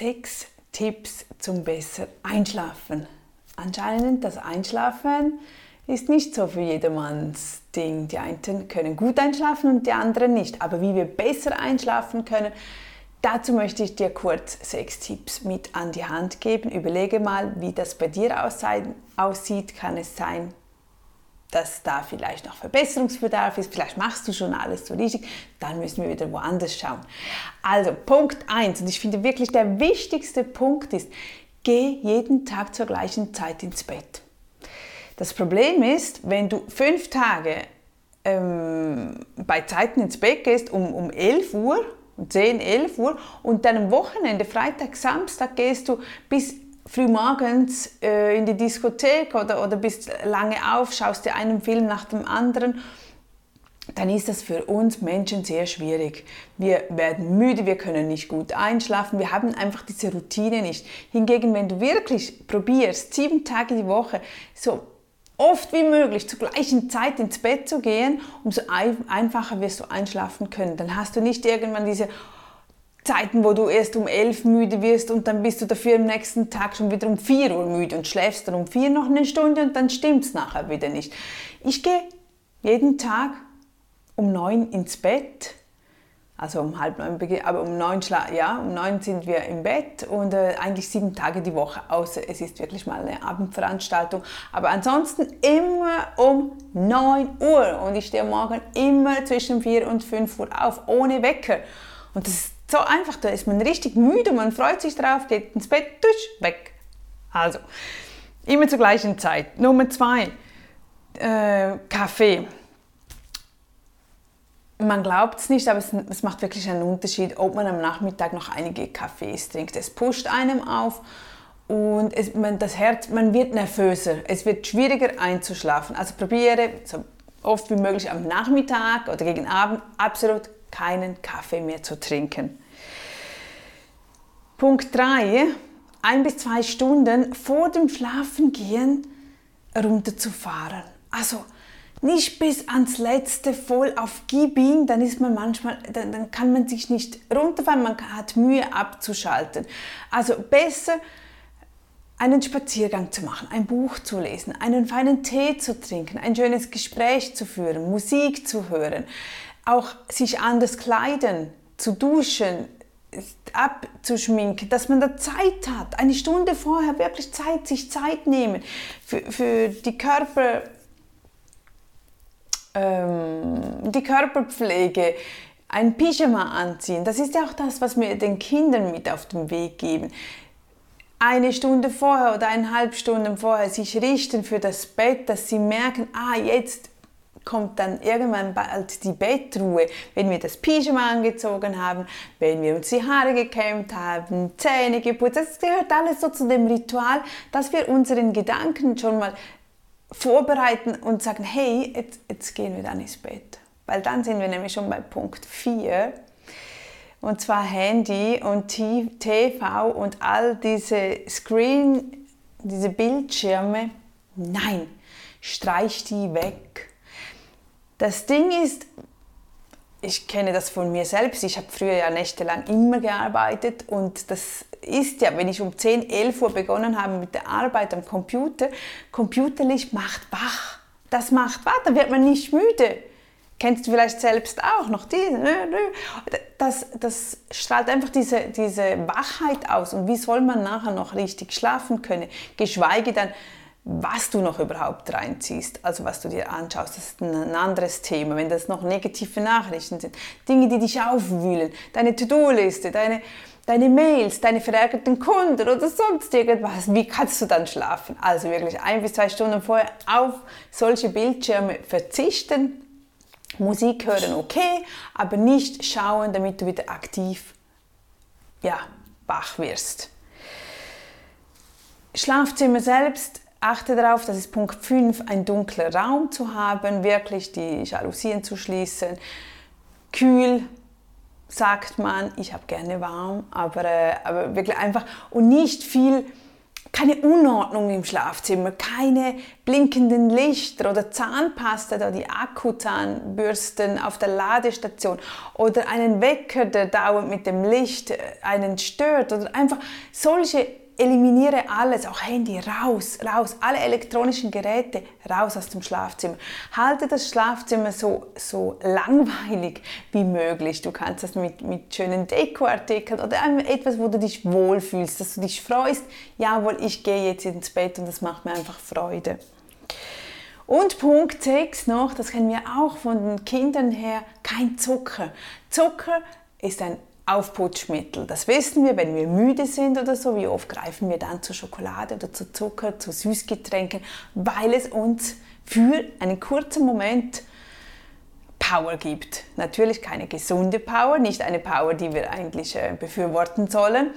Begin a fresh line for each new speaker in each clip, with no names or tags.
sechs Tipps zum besser Einschlafen. Anscheinend das Einschlafen ist nicht so für jedermanns Ding. Die einen können gut einschlafen und die anderen nicht. Aber wie wir besser einschlafen können, dazu möchte ich dir kurz sechs Tipps mit an die Hand geben. Überlege mal, wie das bei dir aussieht. Kann es sein, dass da vielleicht noch Verbesserungsbedarf ist, vielleicht machst du schon alles so richtig, dann müssen wir wieder woanders schauen. Also Punkt 1, und ich finde wirklich der wichtigste Punkt ist, geh jeden Tag zur gleichen Zeit ins Bett. Das Problem ist, wenn du fünf Tage ähm, bei Zeiten ins Bett gehst, um, um 11 Uhr, 10, 11 Uhr, und dann am Wochenende, Freitag, Samstag, gehst du bis frühmorgens äh, in die Diskothek oder, oder bist lange auf, schaust dir einen Film nach dem anderen, dann ist das für uns Menschen sehr schwierig. Wir werden müde, wir können nicht gut einschlafen, wir haben einfach diese Routine nicht. Hingegen, wenn du wirklich probierst, sieben Tage die Woche so oft wie möglich zur gleichen Zeit ins Bett zu gehen, umso einfacher wirst du einschlafen können. Dann hast du nicht irgendwann diese Zeiten, wo du erst um elf müde wirst und dann bist du dafür am nächsten Tag schon wieder um vier Uhr müde und schläfst dann um vier noch eine Stunde und dann stimmt es nachher wieder nicht. Ich gehe jeden Tag um neun ins Bett, also um halb neun aber um neun, ja, um neun sind wir im Bett und äh, eigentlich sieben Tage die Woche, außer es ist wirklich mal eine Abendveranstaltung. Aber ansonsten immer um neun Uhr und ich stehe morgen immer zwischen vier und fünf Uhr auf, ohne Wecker. Und das ist so einfach, da ist man richtig müde, man freut sich drauf, geht ins Bett, durch, weg. Also, immer zur gleichen Zeit. Nummer zwei, äh, Kaffee. Man glaubt es nicht, aber es, es, macht wirklich einen Unterschied, ob man am Nachmittag noch einige Kaffees trinkt. Es pusht einem auf und es, man, das Herz, man wird nervöser. Es wird schwieriger einzuschlafen. Also probiere so oft wie möglich am Nachmittag oder gegen Abend absolut keinen Kaffee mehr zu trinken. Punkt 3. Ein bis zwei Stunden vor dem Schlafengehen runterzufahren. Also nicht bis ans letzte voll auf Gibing, dann ist man manchmal, dann, dann kann man sich nicht runterfahren, man hat Mühe abzuschalten. Also besser einen Spaziergang zu machen, ein Buch zu lesen, einen feinen Tee zu trinken, ein schönes Gespräch zu führen, Musik zu hören, auch sich anders kleiden, zu duschen, abzuschminken, dass man da Zeit hat, eine Stunde vorher wirklich Zeit, sich Zeit nehmen für, für die Körper, ähm, die Körperpflege, ein Pyjama anziehen. Das ist ja auch das, was wir den Kindern mit auf den Weg geben. Eine Stunde vorher oder eineinhalb Stunden vorher sich richten für das Bett, dass sie merken, ah, jetzt kommt dann irgendwann bald die Bettruhe, wenn wir das Pyjama angezogen haben, wenn wir uns die Haare gekämmt haben, Zähne geputzt. Das gehört alles so zu dem Ritual, dass wir unseren Gedanken schon mal vorbereiten und sagen, hey, jetzt, jetzt gehen wir dann ins Bett. Weil dann sind wir nämlich schon bei Punkt 4. Und zwar Handy und TV und all diese Screen, diese Bildschirme. Nein, streich die weg. Das Ding ist, ich kenne das von mir selbst. Ich habe früher ja nächtelang immer gearbeitet und das ist ja, wenn ich um 10, 11 Uhr begonnen habe mit der Arbeit am Computer, Computerlicht macht wach. Das macht wach, da wird man nicht müde. Kennst du vielleicht selbst auch noch diese? Das, das strahlt einfach diese, diese Wachheit aus. Und wie soll man nachher noch richtig schlafen können? Geschweige dann, was du noch überhaupt reinziehst, also was du dir anschaust, das ist ein anderes Thema. Wenn das noch negative Nachrichten sind, Dinge, die dich aufwühlen, deine To-Do-Liste, deine, deine Mails, deine verärgerten Kunden oder sonst irgendwas, wie kannst du dann schlafen? Also wirklich ein bis zwei Stunden vorher auf solche Bildschirme verzichten, Musik hören okay, aber nicht schauen, damit du wieder aktiv ja, wach wirst. Schlafzimmer selbst Achte darauf, das ist Punkt 5, ein dunkler Raum zu haben, wirklich die Jalousien zu schließen. Kühl, sagt man, ich habe gerne warm, aber, äh, aber wirklich einfach und nicht viel keine Unordnung im Schlafzimmer, keine blinkenden Lichter oder Zahnpasta, da die Akkuzahnbürsten auf der Ladestation oder einen Wecker, der dauernd mit dem Licht äh, einen stört oder einfach solche eliminiere alles, auch Handy raus, raus, alle elektronischen Geräte raus aus dem Schlafzimmer. Halte das Schlafzimmer so, so langweilig wie möglich. Du kannst das mit, mit schönen Dekoartikeln oder etwas, wo du dich wohlfühlst, dass du dich freust. Jawohl, ich gehe jetzt ins Bett und das macht mir einfach Freude. Und Punkt 6 noch, das kennen wir auch von den Kindern her, kein Zucker. Zucker ist ein Aufputschmittel. Das wissen wir, wenn wir müde sind oder so. Wie oft greifen wir dann zu Schokolade oder zu Zucker, zu Süßgetränken, weil es uns für einen kurzen Moment Power gibt. Natürlich keine gesunde Power, nicht eine Power, die wir eigentlich äh, befürworten sollen.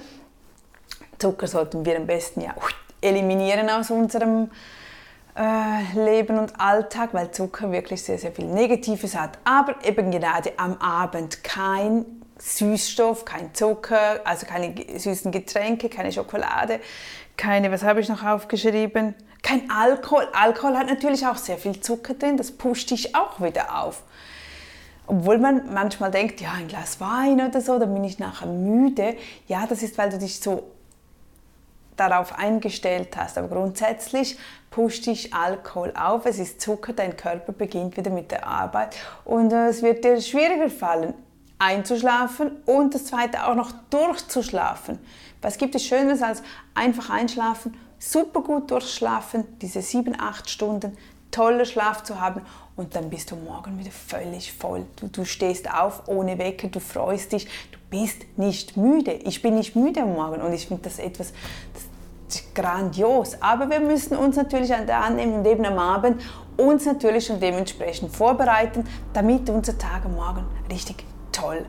Zucker sollten wir am besten ja eliminieren aus unserem äh, Leben und Alltag, weil Zucker wirklich sehr, sehr viel Negatives hat. Aber eben gerade am Abend kein Süßstoff, kein Zucker, also keine süßen Getränke, keine Schokolade, keine, was habe ich noch aufgeschrieben? Kein Alkohol. Alkohol hat natürlich auch sehr viel Zucker drin, das pusht dich auch wieder auf. Obwohl man manchmal denkt, ja, ein Glas Wein oder so, dann bin ich nachher müde. Ja, das ist, weil du dich so darauf eingestellt hast. Aber grundsätzlich pusht dich Alkohol auf, es ist Zucker, dein Körper beginnt wieder mit der Arbeit und äh, es wird dir schwieriger fallen, einzuschlafen und das zweite auch noch durchzuschlafen. Was gibt es Schöneres als einfach einschlafen, super gut durchschlafen, diese sieben, acht Stunden, toller Schlaf zu haben und dann bist du morgen wieder völlig voll. Du, du stehst auf ohne Wecker, du freust dich, du bist nicht müde. Ich bin nicht müde am Morgen und ich finde das etwas das grandios. Aber wir müssen uns natürlich an der annehmen und eben am Abend uns natürlich schon dementsprechend vorbereiten, damit unser Tag am Morgen richtig toll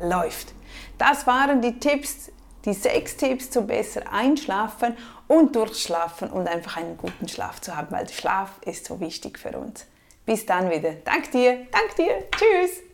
anläuft. Das waren die Tipps, die sechs Tipps zum besser einschlafen und durchschlafen und einfach einen guten Schlaf zu haben, weil Schlaf ist so wichtig für uns. Bis dann wieder. Dank dir, dank dir. Tschüss.